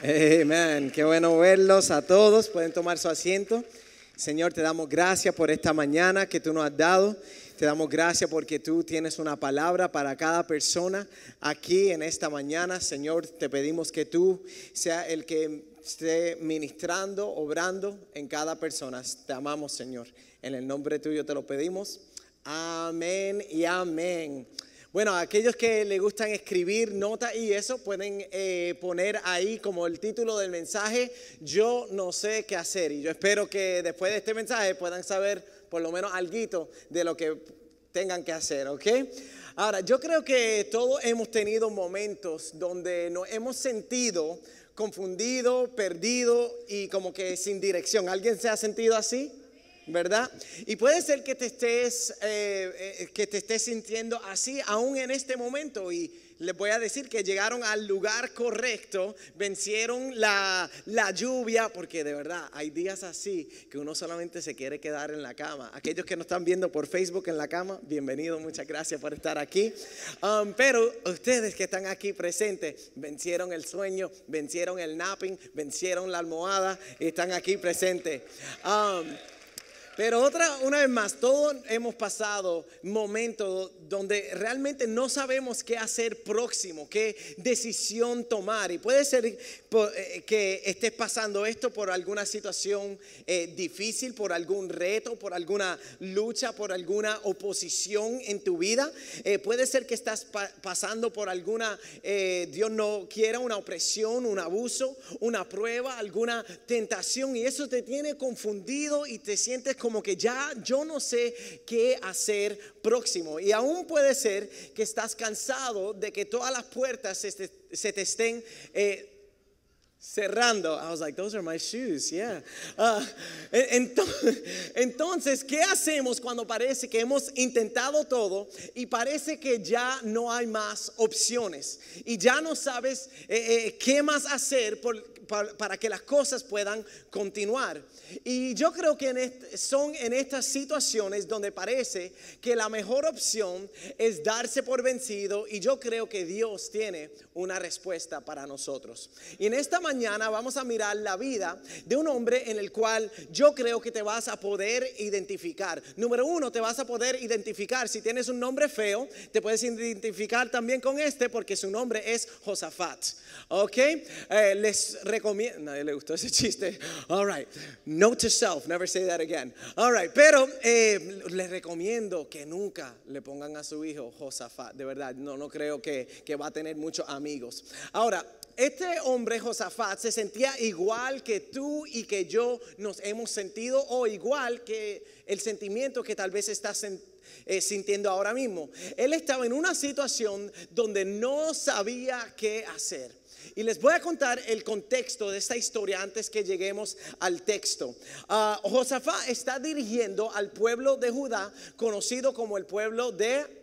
Amén. Qué bueno verlos a todos. Pueden tomar su asiento. Señor, te damos gracias por esta mañana que tú nos has dado. Te damos gracias porque tú tienes una palabra para cada persona aquí en esta mañana. Señor, te pedimos que tú sea el que esté ministrando, obrando en cada persona. Te amamos, Señor. En el nombre tuyo te lo pedimos. Amén y amén. Bueno, aquellos que le gustan escribir notas y eso pueden eh, poner ahí como el título del mensaje, yo no sé qué hacer. Y yo espero que después de este mensaje puedan saber por lo menos algo de lo que tengan que hacer, ¿ok? Ahora, yo creo que todos hemos tenido momentos donde nos hemos sentido confundido, perdido y como que sin dirección. ¿Alguien se ha sentido así? ¿Verdad? Y puede ser que te estés, eh, eh, que te estés sintiendo así aún en este momento y les voy a decir que llegaron al lugar correcto, vencieron la, la, lluvia, porque de verdad hay días así que uno solamente se quiere quedar en la cama. Aquellos que nos están viendo por Facebook en la cama, bienvenidos, muchas gracias por estar aquí. Um, pero ustedes que están aquí presentes, vencieron el sueño, vencieron el napping, vencieron la almohada y están aquí presentes. Um, pero otra, una vez más, todos hemos pasado momentos donde realmente no sabemos qué hacer próximo, qué decisión tomar. Y puede ser eh, que estés pasando esto por alguna situación eh, difícil, por algún reto, por alguna lucha, por alguna oposición en tu vida. Eh, puede ser que estás pasando por alguna, Dios no quiera, una opresión, un abuso, una prueba, alguna tentación. Y eso te tiene confundido y te sientes como como que ya yo no sé qué hacer próximo. Y aún puede ser que estás cansado de que todas las puertas se te, estén... Eh, cerrando. I was like, those are my shoes, yeah. Ah, entonces, ¿qué hacemos cuando parece que hemos intentado todo y parece que ya no hay más opciones y ya no sabes eh, eh, qué más hacer por, para, que las cosas puedan continuar. Y yo creo que son en estas situaciones donde parece que la mejor opción es darse por vencido y yo creo que Dios tiene una respuesta para nosotros. Y en esta mañana vamos a mirar la vida de un hombre en el cual yo creo que te vas a poder identificar. Número uno, te vas a poder identificar. Si tienes un nombre feo, te puedes identificar también con este porque su nombre es Josafat. ¿Ok? Eh, les nadie le gustó ese chiste. All right, note to self, never say that again. All right, pero eh, les recomiendo que nunca le pongan a su hijo Josafat, de verdad, no, no creo que, que va a tener muchos amigos. Ahora, este hombre Josafat se sentía igual que tú y que yo nos hemos sentido o igual que el sentimiento que tal vez estás eh, sintiendo ahora mismo. Él estaba en una situación donde no sabía qué hacer. Y les voy a contar el contexto de esta historia antes que lleguemos al texto. Uh, Josafat está dirigiendo al pueblo de Judá, conocido como el pueblo de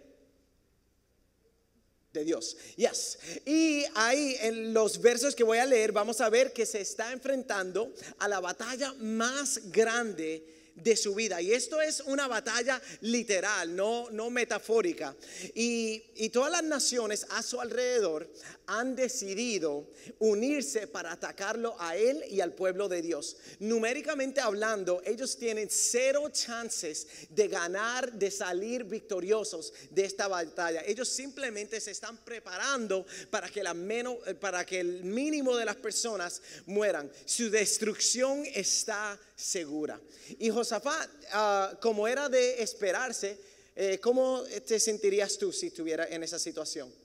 de Dios. Yes. Y ahí en los versos que voy a leer vamos a ver que se está enfrentando a la batalla más grande de su vida. Y esto es una batalla literal, no, no metafórica. Y, y todas las naciones a su alrededor han decidido unirse para atacarlo a él y al pueblo de Dios. Numéricamente hablando, ellos tienen cero chances de ganar, de salir victoriosos de esta batalla. Ellos simplemente se están preparando para que, la menos, para que el mínimo de las personas mueran. Su destrucción está segura. Y Josafat, ah, como era de esperarse, eh, ¿cómo te sentirías tú si estuviera en esa situación?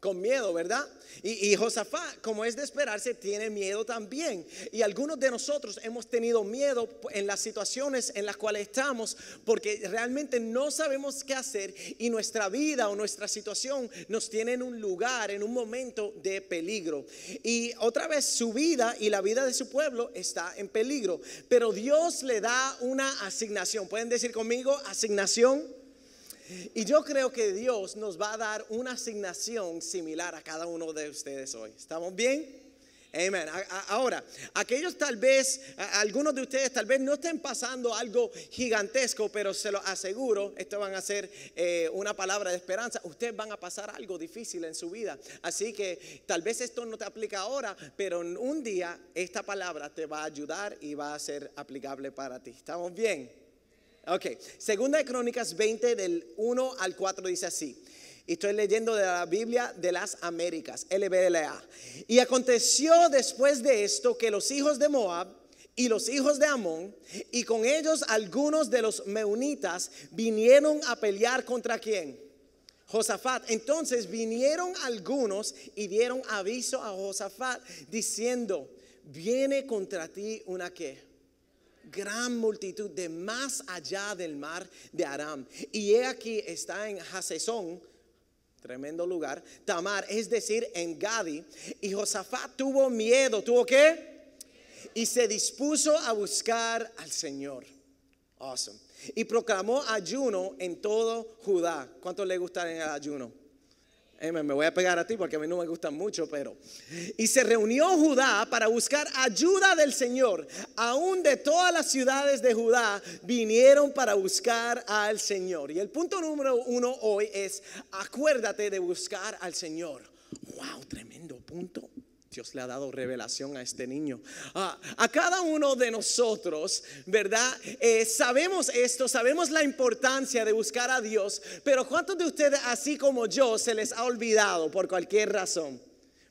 Con miedo, ¿verdad? Y, y, Josafat, como es de esperarse, tiene miedo también. Y algunos de nosotros hemos tenido miedo en las situaciones en las cuales estamos porque realmente no sabemos qué hacer y nuestra vida o nuestra situación nos tiene en un lugar, en un momento de peligro. Y otra vez su vida y la vida de su pueblo está en peligro. Pero Dios le da una asignación. ¿Pueden decir conmigo asignación? Y yo creo que Dios nos va a dar una asignación similar a cada uno de ustedes hoy. ¿Estamos bien? Amén. Ahora, aquellos tal vez, algunos de ustedes tal vez no estén pasando algo gigantesco, pero se lo aseguro, esto van a ser eh, una palabra de esperanza. Ustedes van a pasar algo difícil en su vida. Así que tal vez esto no te aplica ahora, pero un día esta palabra te va a ayudar y va a ser aplicable para ti. ¿Estamos bien? Ok. Segunda de Crónicas 20 del 1 al 4 dice así. Estoy leyendo de la Biblia de las Américas, LBLA. Y aconteció después de esto que los hijos de Moab y los hijos de Amón y con ellos algunos de los meunitas vinieron a pelear contra quién? Josafat. Entonces vinieron algunos y dieron aviso a Josafat diciendo, viene contra ti una que gran multitud de más allá del mar de Aram. Y he aquí está en Hasesón Tremendo lugar. Tamar, es decir, en Gadi. Y Josafat tuvo miedo. ¿Tuvo qué? Y se dispuso a buscar al Señor. Awesome. Y proclamó ayuno en todo Judá. ¿Cuánto le gusta el ayuno? Me voy a pegar a ti porque a mí no me gustan mucho, pero... Y se reunió Judá para buscar ayuda del Señor. Aún de todas las ciudades de Judá vinieron para buscar al Señor. Y el punto número uno hoy es, acuérdate de buscar al Señor. ¡Wow! Tremendo punto. Dios le ha dado revelación a este niño. a cada uno de nosotros, ¿verdad? Eh, sabemos esto, sabemos la importancia de buscar a Dios, pero ¿cuántos de ustedes, así como yo, se les ha olvidado por cualquier razón?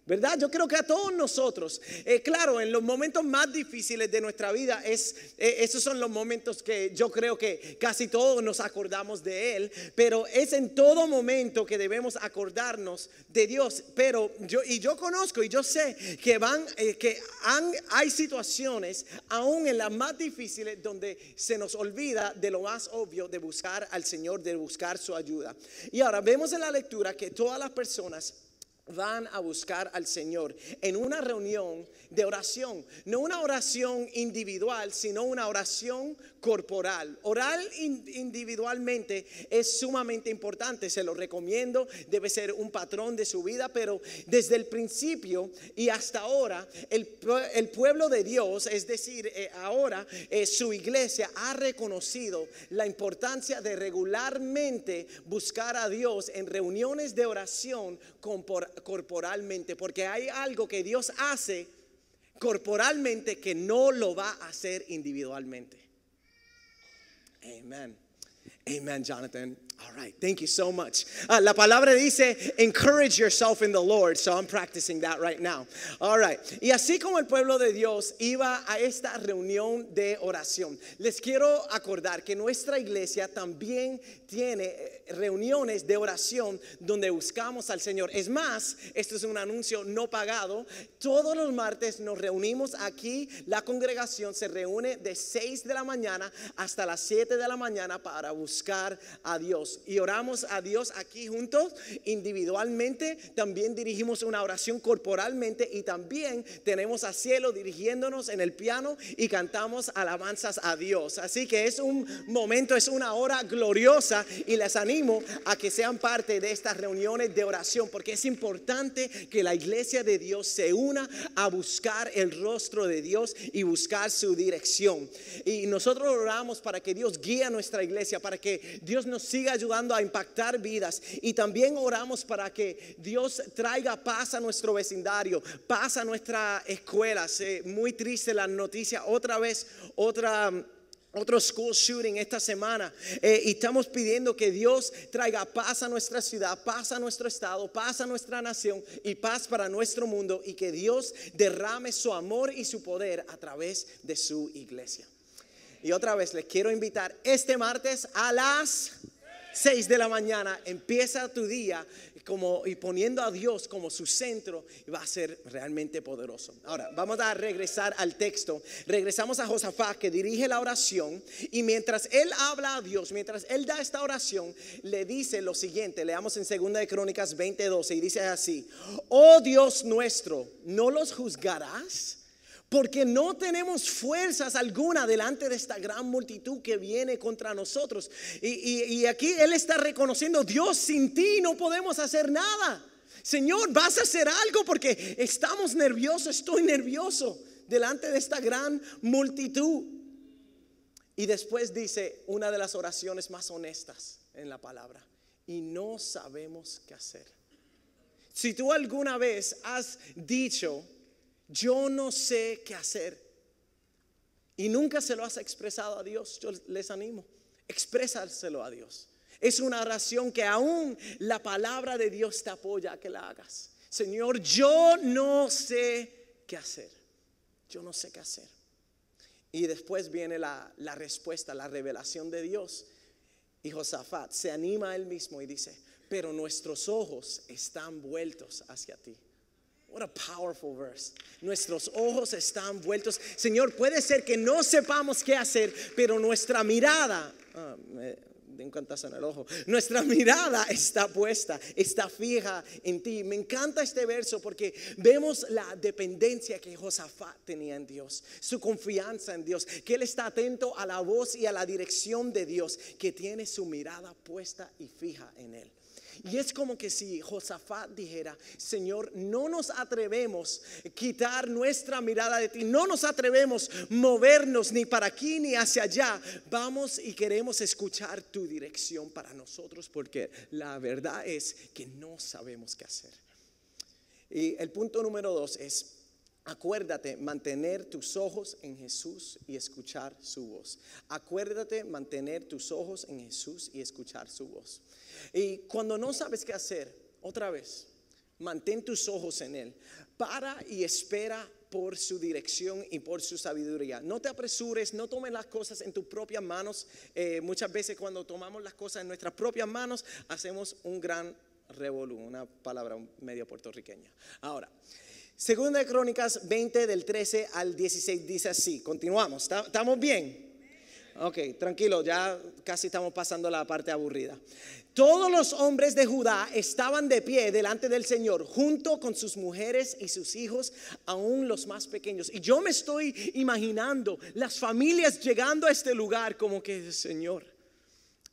¿Verdad? Yo creo que a todos nosotros, eh, claro, en los momentos más difíciles de nuestra vida, es, eh, esos son los momentos que yo creo que casi todos nos acordamos de Él, pero es en todo momento que debemos acordarnos de Dios. Pero yo, y yo conozco y yo sé que van, eh, que hay situaciones, aún en las más difíciles, donde se nos olvida de lo más obvio de buscar al Señor, de buscar su ayuda. Y ahora vemos en la lectura que todas las personas van a buscar al Señor en una reunión de oración, no una oración individual, sino una oración corporal. Orar individualmente es sumamente importante, se lo recomiendo, debe ser un patrón de su vida, pero desde el principio y hasta ahora, el, pueblo de Dios, es decir, eh, ahora eh, su iglesia ha reconocido la importancia de regularmente buscar a Dios en reuniones de oración corporalmente, porque hay algo que Dios hace corporalmente que no lo va a hacer individualmente. Amen. Amen, Jonathan. All right, thank you so much. Uh, la palabra dice, encourage yourself in the Lord. So I'm practicing that right now. All right. Y así como el pueblo de Dios iba a esta reunión de oración, les quiero acordar que nuestra iglesia también tiene eh, reuniones de oración donde buscamos al Señor. Es más, esto es un anuncio no pagado. Todos los martes nos reunimos aquí. La congregación se reúne de 6 de la mañana hasta las 7 de la mañana para buscar a Dios y oramos a Dios aquí juntos individualmente. También dirigimos una oración corporalmente y también tenemos a cielo dirigiéndonos en el piano y cantamos alabanzas a Dios. Así que es un momento, es una hora gloriosa y les animo a que sean parte de estas reuniones de oración porque es importante que la iglesia de Dios se una a buscar el rostro de Dios y buscar su dirección. Y nosotros oramos para que Dios guíe a nuestra iglesia, para que Dios nos siga ayudando a impactar vidas. Y también oramos para que Dios traiga paz a nuestro vecindario, paz a nuestra escuela. muy triste la noticia, otra vez, otra otro school shooting esta semana eh, y estamos pidiendo que Dios traiga paz a nuestra ciudad, paz a nuestro estado, paz a nuestra nación y paz para nuestro mundo y que Dios derrame su amor y su poder a través de su iglesia. Y otra vez les quiero invitar este martes a las 6 de la mañana, empieza tu día como, y poniendo a Dios como su centro y va a ser realmente poderoso. Ahora, vamos a regresar al texto. Regresamos a Josafat que dirige la oración y mientras él habla a Dios, mientras él da esta oración, le dice lo siguiente, leamos en 2 de Crónicas 20:12 y dice así, "Oh Dios nuestro, ¿no los juzgarás?" Porque no tenemos fuerzas alguna delante de esta gran multitud que viene contra nosotros. Y, aquí Él está reconociendo, Dios sin ti no podemos hacer nada. Señor, vas a hacer algo porque estamos nerviosos, estoy nervioso delante de esta gran multitud. Y después dice una de las oraciones más honestas en la palabra. Y no sabemos qué hacer. Si tú alguna vez has dicho, yo no sé qué hacer, y nunca se lo has expresado a Dios, yo les animo, exprésaselo a Dios. Es una oración que aún la palabra de Dios te apoya a que la hagas. Señor, yo no sé qué hacer. Yo no sé qué hacer. Y después viene la, la respuesta, la revelación de Dios. Y Josafat se anima a él mismo y dice, pero nuestros ojos están vueltos hacia ti. What a powerful verse. Nuestros ojos están vueltos. Señor, puede ser que no sepamos qué hacer, pero nuestra mirada, ah, de un en el ojo. Nuestra mirada está puesta, está fija en ti. Me encanta este verso porque vemos la dependencia que Josafat tenía en Dios, su confianza en Dios, que él está atento a la voz y a la dirección de Dios, que tiene su mirada puesta y fija en él. Y es como que si Josafat dijera, Señor, no nos atrevemos a quitar nuestra mirada de ti, no nos atrevemos a movernos ni para aquí ni hacia allá. Vamos y queremos escuchar tu dirección para nosotros porque la verdad es que no sabemos qué hacer. Y el punto número dos es, Acuérdate mantener tus ojos en Jesús y escuchar su voz. Acuérdate mantener tus ojos en Jesús y escuchar su voz. Y cuando no sabes qué hacer, otra vez, mantén tus ojos en Él. Para y espera por su dirección y por su sabiduría. No te apresures, no tomes las cosas en tus propias manos. Eh, muchas veces cuando tomamos las cosas en nuestras propias manos, hacemos un gran revolú, una palabra medio puertorriqueña. Ahora, Segunda de Crónicas 20 del 13 al 16 dice así, continuamos, ¿estamos bien? Ok, tranquilo, ya casi estamos pasando la parte aburrida. Todos los hombres de Judá estaban de pie delante del Señor, junto con sus mujeres y sus hijos, aún los más pequeños. Y yo me estoy imaginando las familias llegando a este lugar como que, Señor,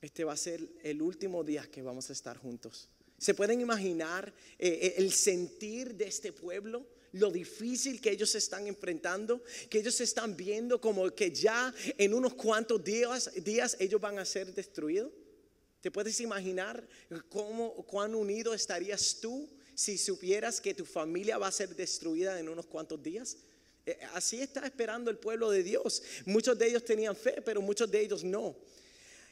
este va a ser el último día que vamos a estar juntos. ¿Se pueden imaginar eh, eh, el sentir de este pueblo? Lo difícil que ellos están enfrentando, que ellos están viendo como que ya en unos cuantos días, ellos van a ser destruidos. ¿Te puedes imaginar cómo, cuán unido estarías tú si supieras que tu familia va a ser destruida en unos cuantos días? Eh, así está esperando el pueblo de Dios. Muchos de ellos tenían fe, pero muchos de ellos no.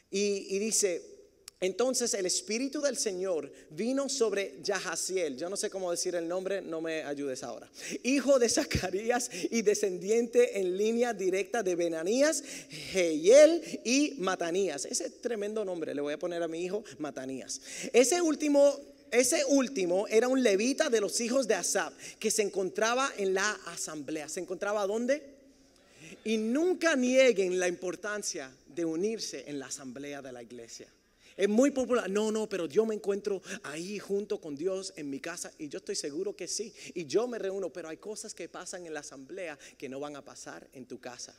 Y dice, entonces el Espíritu del Señor vino sobre Yahaziel, yo no sé cómo decir el nombre, no me ayudes ahora, hijo de Zacarías y descendiente en línea directa de Benanías, Jehiel y Matanías. Ese tremendo nombre le voy a poner a mi hijo Matanías. Ese último ese último era un levita de los hijos de Asab que se encontraba en la asamblea. ¿Se encontraba dónde? Y nunca nieguen la importancia de unirse en la asamblea de la iglesia. Es muy popular. No, no, pero yo me encuentro ahí junto con Dios en mi casa y yo estoy seguro que sí. Y yo me reúno, pero hay cosas que pasan en la asamblea que no van a pasar en tu casa.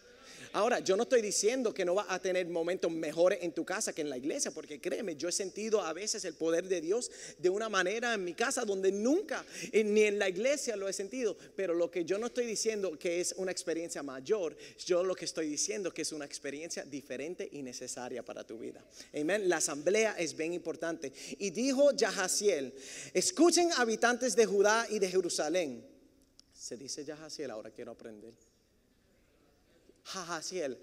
Ahora, yo no estoy diciendo que no vas a tener momentos mejores en tu casa que en la iglesia, porque créeme, yo he sentido a veces el poder de Dios de una manera en mi casa donde nunca, ni en la iglesia lo he sentido. Pero lo que yo no estoy diciendo que es una experiencia mayor, yo lo que estoy diciendo que es una experiencia diferente y necesaria para tu vida. Amén. La asamblea es bien importante. Y dijo Yahaziel, escuchen habitantes de Judá y de Jerusalén. Se dice Yahaziel, ahora quiero aprender. Jajaziel.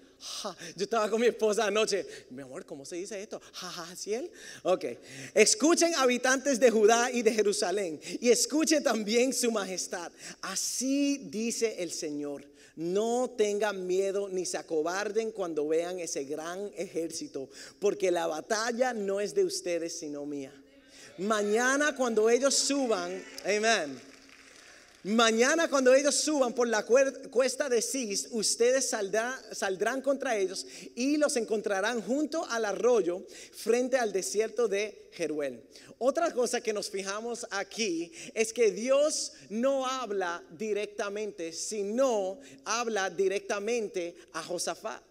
Yo estaba con mi esposa anoche. Mi amor, ¿cómo se dice esto? Jajaziel. Ok. Escuchen habitantes de Judá y de Jerusalén. Y escuchen también su majestad. Así dice el Señor. No tengan miedo ni se acobarden cuando vean ese gran ejército. Porque la batalla no es de ustedes, sino mía. Mañana cuando ellos suban. Amén Mañana cuando ellos suban por la cuesta de Cis, ustedes saldrán contra ellos y los encontrarán junto al arroyo frente al desierto de Jeruel. Otra cosa que nos fijamos aquí es que Dios no habla directamente, sino habla directamente a Josafat.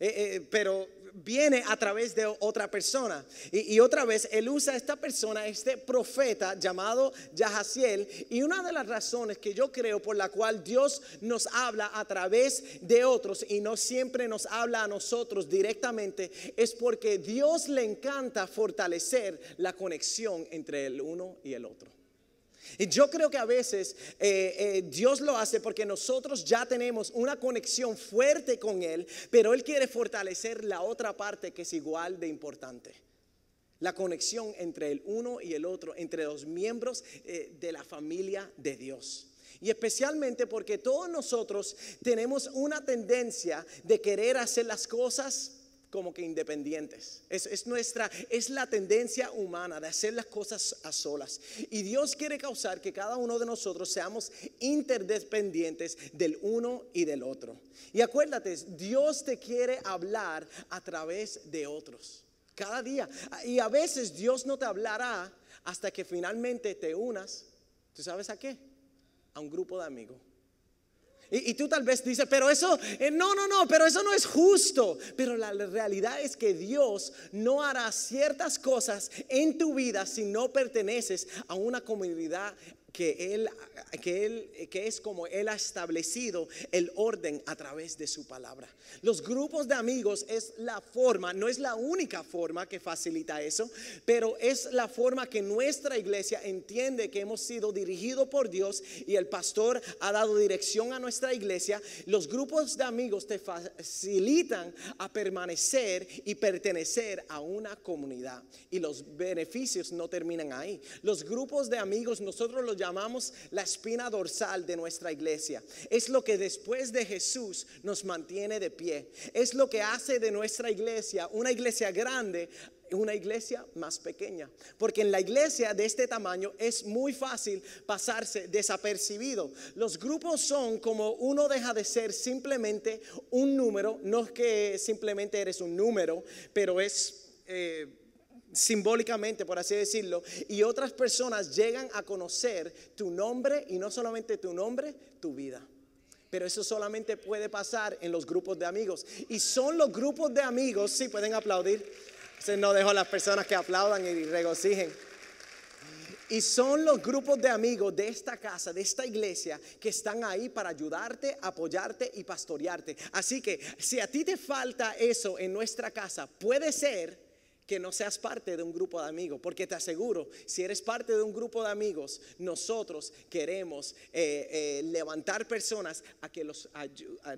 Eh, eh, pero viene a través de otra persona. Y, otra vez, él usa a esta persona, este profeta llamado Yahaziel. Y una de las razones que yo creo por la cual Dios nos habla a través de otros y no siempre nos habla a nosotros directamente es porque Dios le encanta fortalecer la conexión entre el uno y el otro. Y yo creo que a veces eh, eh, Dios lo hace porque nosotros ya tenemos una conexión fuerte con Él, pero Él quiere fortalecer la otra parte que es igual de importante. La conexión entre el uno y el otro, entre los miembros eh, de la familia de Dios. Y especialmente porque todos nosotros tenemos una tendencia de querer hacer las cosas como que independientes. Es, es, nuestra, es la tendencia humana de hacer las cosas a solas. Y Dios quiere causar que cada uno de nosotros seamos interdependientes del uno y del otro. Y acuérdate, Dios te quiere hablar a través de otros. Cada día. Y a veces Dios no te hablará hasta que finalmente te unas. ¿Tú sabes a qué? A un grupo de amigos. Y, tú tal vez dices, pero eso, eh, no, no, no, pero eso no es justo. Pero la realidad es que Dios no hará ciertas cosas en tu vida si no perteneces a una comunidad que él, que él, que es como él ha establecido el orden a través de su palabra. Los grupos de amigos es la forma, no es la única forma que facilita eso, pero es la forma que nuestra iglesia entiende que hemos sido dirigidos por Dios y el pastor ha dado dirección a nuestra iglesia. Los grupos de amigos te facilitan a permanecer y pertenecer a una comunidad y los beneficios no terminan ahí. Los grupos de amigos nosotros los llamamos la espina dorsal de nuestra iglesia. Es lo que después de Jesús nos mantiene de pie. Es lo que hace de nuestra iglesia una iglesia grande una iglesia más pequeña. Porque en la iglesia de este tamaño es muy fácil pasarse desapercibido. Los grupos son como uno deja de ser simplemente un número, no es que simplemente eres un número, pero es... Eh, simbólicamente, por así decirlo, y otras personas llegan a conocer tu nombre y no solamente tu nombre, tu vida. Pero eso solamente puede pasar en los grupos de amigos. Y son los grupos de amigos, sí, pueden aplaudir. Se no dejo a las personas que aplaudan y regocijen. Y son los grupos de amigos de esta casa, de esta iglesia, que están ahí para ayudarte, apoyarte y pastorearte. Así que si a ti te falta eso en nuestra casa, puede ser que no seas parte de un grupo de amigos, porque te aseguro, si eres parte de un grupo de amigos, nosotros queremos eh, eh, levantar personas a que los,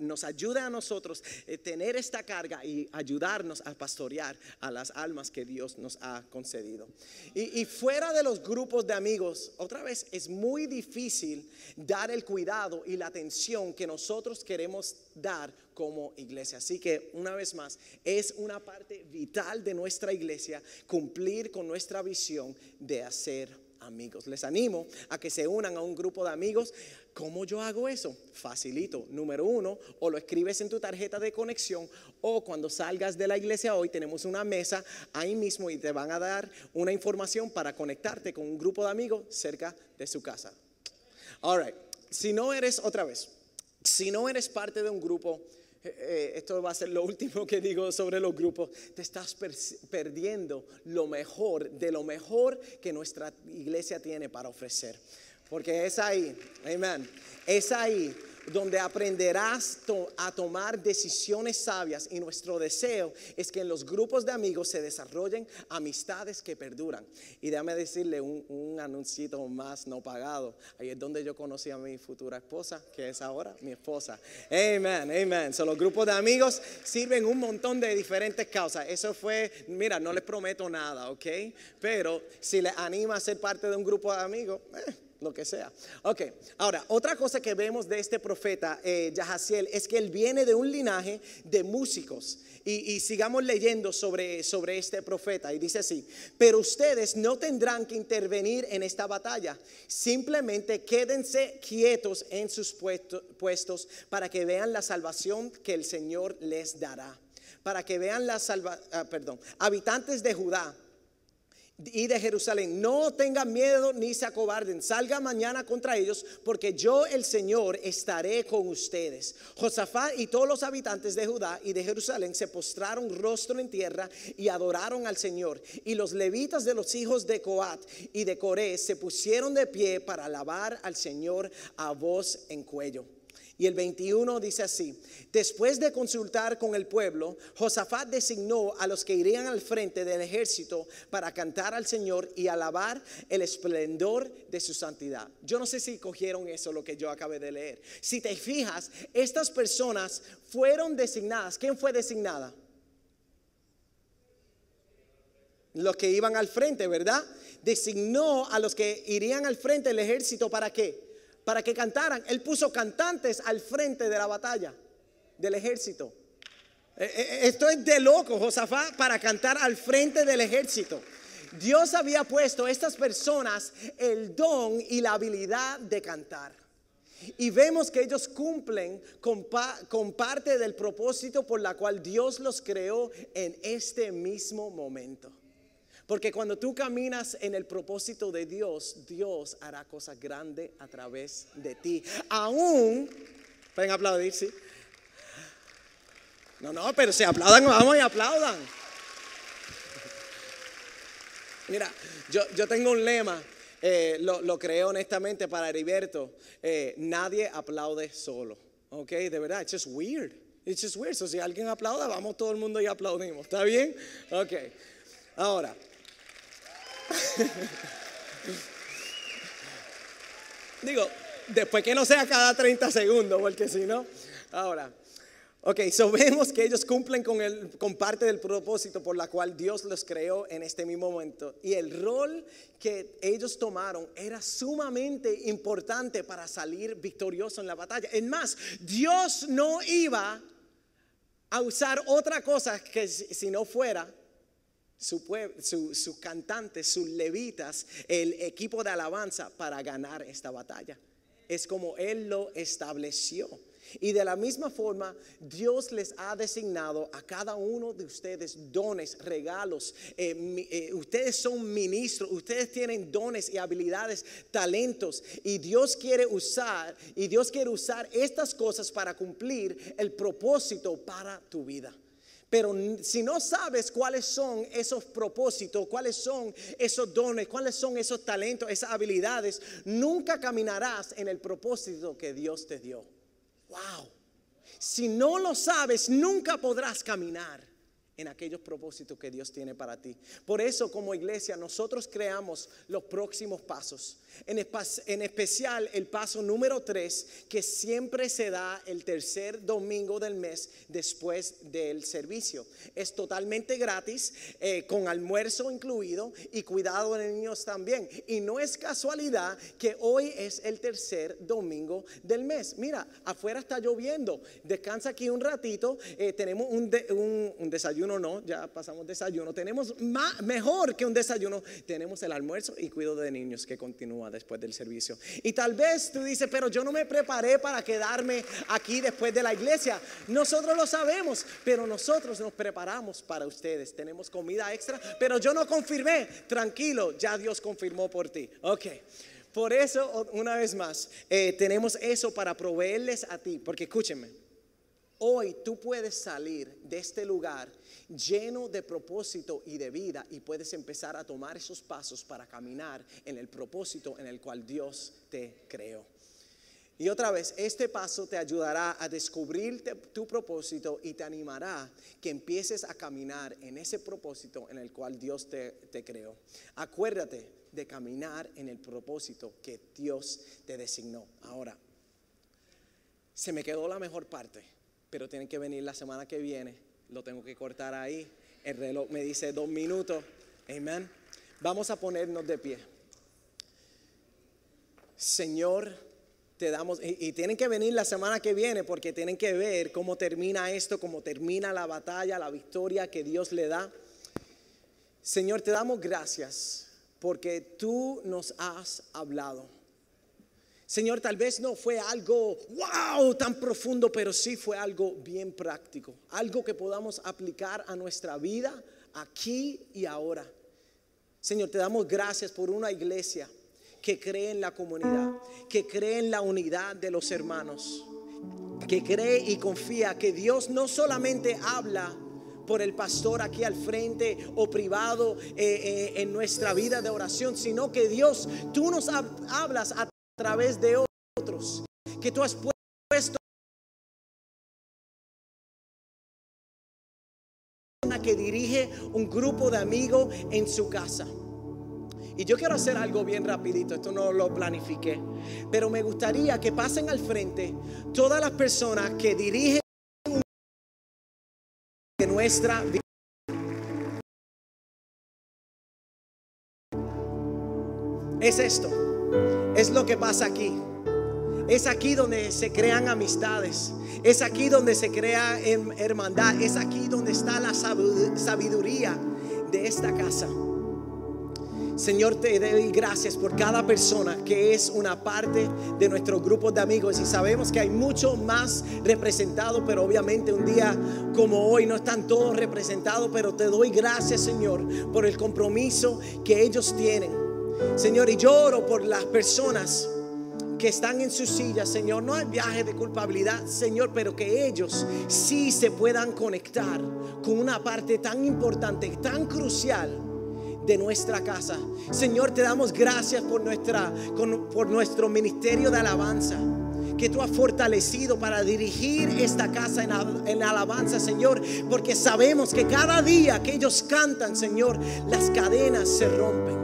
nos ayude a nosotros eh, tener esta carga y ayudarnos a pastorear a las almas que Dios nos ha concedido. Y, y fuera de los grupos de amigos, otra vez es muy difícil dar el cuidado y la atención que nosotros queremos dar como iglesia. Así que una vez más, es una parte vital de nuestra iglesia cumplir con nuestra visión de hacer amigos. Les animo a que se unan a un grupo de amigos. ¿Cómo yo hago eso? Facilito. Número uno, o lo escribes en tu tarjeta de conexión o cuando salgas de la iglesia hoy tenemos una mesa ahí mismo y te van a dar una información para conectarte con un grupo de amigos cerca de su casa. All right. Si no eres otra vez, si no eres parte de un grupo eh, eh, esto va a ser lo último que digo sobre los grupos, te estás perdiendo lo mejor, de lo mejor que nuestra iglesia tiene para ofrecer. Porque es ahí, amén, es ahí donde aprenderás a tomar decisiones sabias y nuestro deseo es que en los grupos de amigos se desarrollen amistades que perduran. Y déjame decirle un, un anuncito más no pagado. Ahí es donde yo conocí a mi futura esposa, que es ahora mi esposa. Amén, amén. So, los grupos de amigos sirven un montón de diferentes causas. Eso fue, mira, no les prometo nada, ¿ok? Pero si les anima a ser parte de un grupo de amigos, eh, lo que sea. Ok, ahora, otra cosa que vemos de este profeta eh, Yahaziel es que él viene de un linaje de músicos. Y, sigamos leyendo sobre, sobre este profeta. Y dice así, pero ustedes no tendrán que intervenir en esta batalla. Simplemente quédense quietos en sus puestos para que vean la salvación que el Señor les dará. Para que vean la salvación, ah, perdón, habitantes de Judá y de Jerusalén, no tengan miedo ni se acobarden, salga mañana contra ellos, porque yo el Señor estaré con ustedes. Josafat y todos los habitantes de Judá y de Jerusalén se postraron rostro en tierra y adoraron al Señor. Y los levitas de los hijos de Coat y de Coré se pusieron de pie para alabar al Señor a voz en cuello. Y el 21 dice así, después de consultar con el pueblo, Josafat designó a los que irían al frente del ejército para cantar al Señor y alabar el esplendor de su santidad. Yo no sé si cogieron eso, lo que yo acabé de leer. Si te fijas, estas personas fueron designadas. ¿Quién fue designada? Los que iban al frente, ¿verdad? Designó a los que irían al frente del ejército para qué? Para que cantaran. Él puso cantantes al frente de la batalla, del ejército. Eh, eh, eh, esto es de loco, Josafat, para cantar al frente del ejército. Dios había puesto a estas personas el don y la habilidad de cantar. Y vemos que ellos cumplen con, con, parte del propósito por la cual Dios los creó en este mismo momento. Porque cuando tú caminas en el propósito de Dios, Dios hará cosas grandes a través de ti. Aún, pueden aplaudir, sí. No, no, pero si aplaudan, vamos y aplaudan. Mira, yo, yo tengo un lema, eh, lo, lo, creé honestamente para Heriberto. Eh, nadie aplaude solo. Ok, de verdad, it's just weird. It's just weird. So, si alguien aplauda, vamos todo el mundo y aplaudimos. ¿Está bien? Ok. Ahora, Digo, después que no sea cada 30 segundos, porque si no, ahora. Ok, so vemos que ellos cumplen con, el, con parte del propósito por la cual Dios los creó en este mismo momento. Y el rol que ellos tomaron era sumamente importante para salir victorioso en la batalla. Es más, Dios no iba a usar otra cosa que si no fuera sus cantantes, sus levitas, el equipo de alabanza para ganar esta batalla. Es como Él lo estableció. Y de la misma forma, Dios les ha designado a cada uno de ustedes dones, regalos. Eh, eh, ustedes son ministros, ustedes tienen dones y habilidades, talentos. Y Dios quiere usar, y Dios quiere usar estas cosas para cumplir el propósito para tu vida. Pero si no sabes cuáles son esos propósitos, cuáles son esos dones, cuáles son esos talentos, esas habilidades, nunca caminarás en el propósito que Dios te dio. Wow. Si no lo sabes, nunca podrás caminar en aquellos propósitos que Dios tiene para ti. Por eso como iglesia nosotros creamos los próximos pasos. En, en especial el paso número tres que siempre se da el tercer domingo del mes después del servicio. Es totalmente gratis, eh, con almuerzo incluido y cuidado de niños también. Y no es casualidad que hoy es el tercer domingo del mes. Mira, afuera está lloviendo. Descansa aquí un ratito. Eh, tenemos un, un desayuno no, ya pasamos desayuno. Tenemos mejor que un desayuno, tenemos el almuerzo y cuido de niños que continúa después del servicio. Y tal vez tú dices, pero yo no me preparé para quedarme aquí después de la iglesia. Nosotros lo sabemos, pero nosotros nos preparamos para ustedes. Tenemos comida extra, pero yo no confirmé. Tranquilo, ya Dios confirmó por ti. Ok. Por eso, una vez más, eh, tenemos eso para proveerles a ti. Porque escúchenme, hoy tú puedes salir de este lugar lleno de propósito y de vida y puedes empezar a tomar esos pasos para caminar en el propósito en el cual Dios te creó. Y otra vez, este paso te ayudará a descubrir tu propósito y te animará que empieces a caminar en ese propósito en el cual Dios te, te, creó. Acuérdate de caminar en el propósito que Dios te designó. Ahora, se me quedó la mejor parte, pero tiene que venir la semana que viene lo tengo que cortar ahí. El reloj me dice dos minutos. Amén. Vamos a ponernos de pie. Señor, te damos, y, tienen que venir la semana que viene porque tienen que ver cómo termina esto, cómo termina la batalla, la victoria que Dios le da. Señor, te damos gracias porque tú nos has hablado. Señor, tal vez no fue algo, wow, tan profundo, pero sí fue algo bien práctico, algo que podamos aplicar a nuestra vida aquí y ahora. Señor, te damos gracias por una iglesia que cree en la comunidad, que cree en la unidad de los hermanos, que cree y confía que Dios no solamente habla por el pastor aquí al frente o privado eh, eh, en nuestra vida de oración, sino que Dios, tú nos hablas a través de otros, que tú has puesto que dirige un grupo de amigos en su casa. Y yo quiero hacer algo bien rapidito, esto no lo planifiqué, pero me gustaría que pasen al frente todas las personas que dirigen de nuestra vida. Es esto, es lo que pasa aquí. Es aquí donde se crean amistades. Es aquí donde se crea hermandad. Es aquí donde está la sabiduría de esta casa. Señor, te doy gracias por cada persona que es una parte de nuestro grupo de amigos y sabemos que hay mucho más representado, pero obviamente un día como hoy no están todos representados, pero te doy gracias, Señor, por el compromiso que ellos tienen. Señor, y lloro por las personas que están en sus sillas, Señor. No hay viaje de culpabilidad, Señor, pero que ellos sí se puedan conectar con una parte tan importante, tan crucial de nuestra casa. Señor, te damos gracias por, nuestra, por nuestro ministerio de alabanza que tú has fortalecido para dirigir esta casa en, en, alabanza, Señor, porque sabemos que cada día que ellos cantan, Señor, las cadenas se rompen.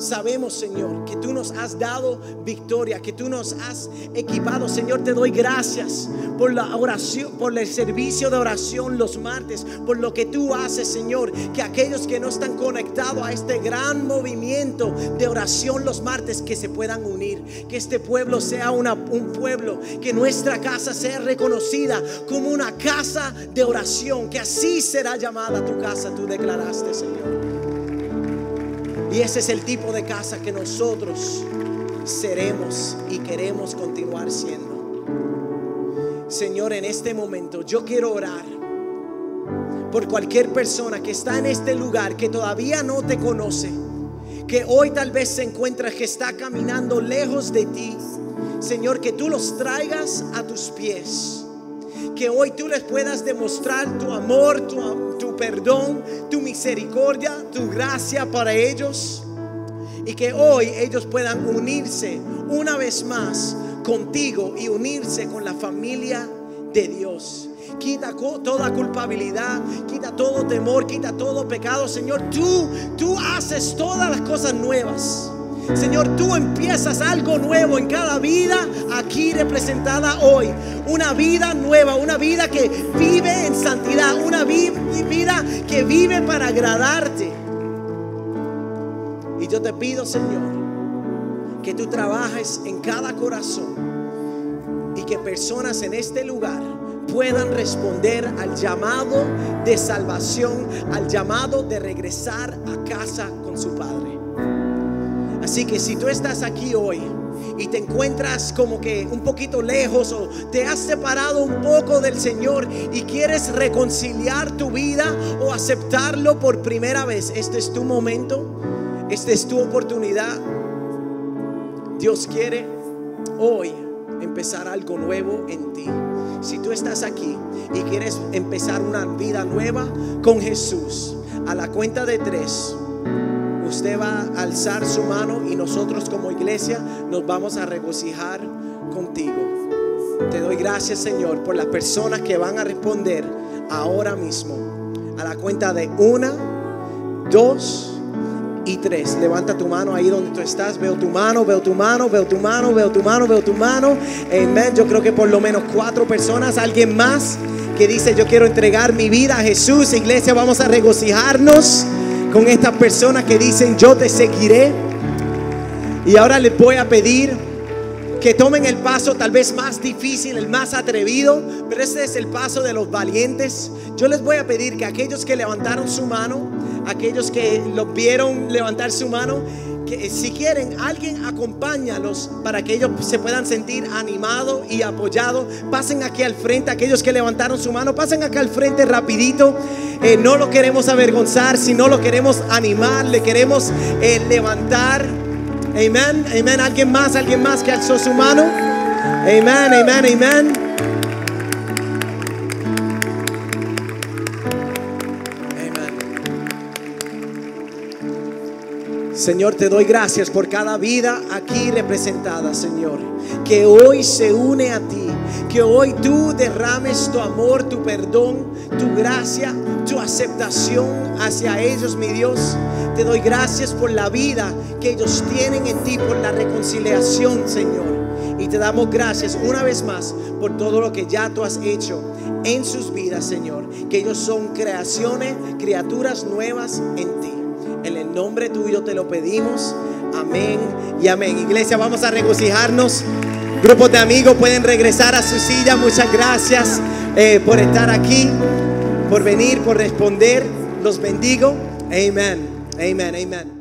Sabemos, Señor, que tú nos has dado victoria, que tú nos has equipado. Señor, te doy gracias por la oración, por el servicio de oración los martes, por lo que tú haces, Señor. Que aquellos que no están conectados a este gran movimiento de oración los martes, que se puedan unir. Que este pueblo sea una, un pueblo, que nuestra casa sea reconocida como una casa de oración. Que así será llamada tu casa, tú declaraste, Señor. Y ese es el tipo de casa que nosotros seremos y queremos continuar siendo. Señor, en este momento yo quiero orar por cualquier persona que está en este lugar que todavía no te conoce, que hoy tal vez se encuentra que está caminando lejos de ti. Señor, que tú los traigas a tus pies. Que hoy tú les puedas demostrar tu amor, tu, perdón, tu misericordia, tu gracia para ellos. Y que hoy ellos puedan unirse una vez más contigo y unirse con la familia de Dios. Quita toda culpabilidad, quita todo temor, quita todo pecado, Señor. Tú, tú haces todas las cosas nuevas. Señor, tú empiezas algo nuevo en cada vida aquí representada hoy. Una vida nueva, una vida que vive en santidad, una vida que vive para agradarte. Y yo te pido, Señor, que tú trabajes en cada corazón y que personas en este lugar puedan responder al llamado de salvación, al llamado de regresar a casa con su Padre. Así que si tú estás aquí hoy y te encuentras como que un poquito lejos o te has separado un poco del Señor y quieres reconciliar tu vida o aceptarlo por primera vez, este es tu momento, esta es tu oportunidad. Dios quiere hoy empezar algo nuevo en ti. Si tú estás aquí y quieres empezar una vida nueva con Jesús, a la cuenta de tres usted va a alzar su mano y nosotros como iglesia nos vamos a regocijar contigo. Te doy gracias Señor por las personas que van a responder ahora mismo. A la cuenta de una, dos y tres. Levanta tu mano ahí donde tú estás. Veo tu mano, veo tu mano, veo tu mano, veo tu mano, veo tu mano. Amén. Yo creo que por lo menos cuatro personas, alguien más que dice yo quiero entregar mi vida a Jesús. Iglesia, vamos a regocijarnos con estas personas que dicen yo te seguiré. Y ahora les voy a pedir que tomen el paso tal vez más difícil, el más atrevido, pero ese es el paso de los valientes. Yo les voy a pedir que aquellos que levantaron su mano, aquellos que los vieron levantar su mano, si quieren, alguien acompáñalos para que ellos se puedan sentir animados y apoyados. Pasen aquí al frente, aquellos que levantaron su mano, pasen acá al frente rapidito. Eh, no lo queremos avergonzar, sino lo queremos animar, le queremos eh, levantar. Amén, amén. ¿Alguien más? ¿Alguien más que alzó su mano? Amén, amén, amén. Señor, te doy gracias por cada vida aquí representada, Señor, que hoy se une a ti, que hoy tú derrames tu amor, tu perdón, tu gracia, tu aceptación hacia ellos, mi Dios. Te doy gracias por la vida que ellos tienen en ti, por la reconciliación, Señor. Y te damos gracias una vez más por todo lo que ya tú has hecho en sus vidas, Señor. Que ellos son creaciones, criaturas nuevas en ti. En el nombre tuyo te lo pedimos. Amén y amén. Iglesia, vamos a regocijarnos. Grupos de amigos pueden regresar a su silla. Muchas gracias eh, por estar aquí, por venir, por responder. Los bendigo. Amén. Amén. Amén.